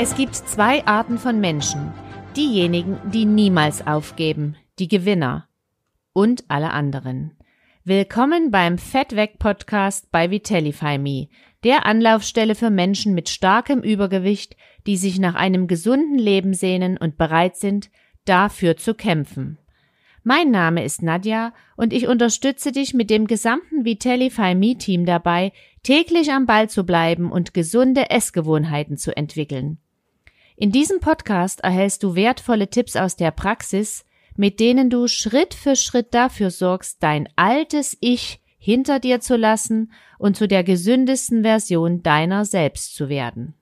Es gibt zwei Arten von Menschen. Diejenigen, die niemals aufgeben, die Gewinner und alle anderen. Willkommen beim Fettweg Podcast bei Vitellify Me, der Anlaufstelle für Menschen mit starkem Übergewicht, die sich nach einem gesunden Leben sehnen und bereit sind, dafür zu kämpfen. Mein Name ist Nadja und ich unterstütze dich mit dem gesamten Vitellify Me Team dabei, täglich am Ball zu bleiben und gesunde Essgewohnheiten zu entwickeln. In diesem Podcast erhältst du wertvolle Tipps aus der Praxis, mit denen du Schritt für Schritt dafür sorgst, dein altes Ich hinter dir zu lassen und zu der gesündesten Version deiner selbst zu werden.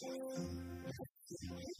Thank you.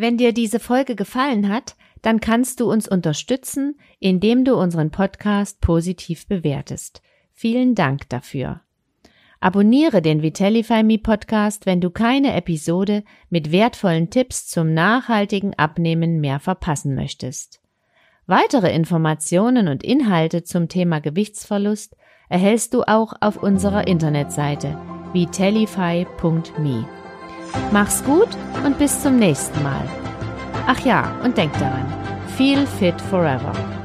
Wenn dir diese Folge gefallen hat, dann kannst du uns unterstützen, indem du unseren Podcast positiv bewertest. Vielen Dank dafür. Abonniere den Vitellify Me Podcast, wenn du keine Episode mit wertvollen Tipps zum nachhaltigen Abnehmen mehr verpassen möchtest. Weitere Informationen und Inhalte zum Thema Gewichtsverlust erhältst du auch auf unserer Internetseite vitellify.me. Mach's gut und bis zum nächsten Mal. Ach ja, und denk daran, feel fit forever.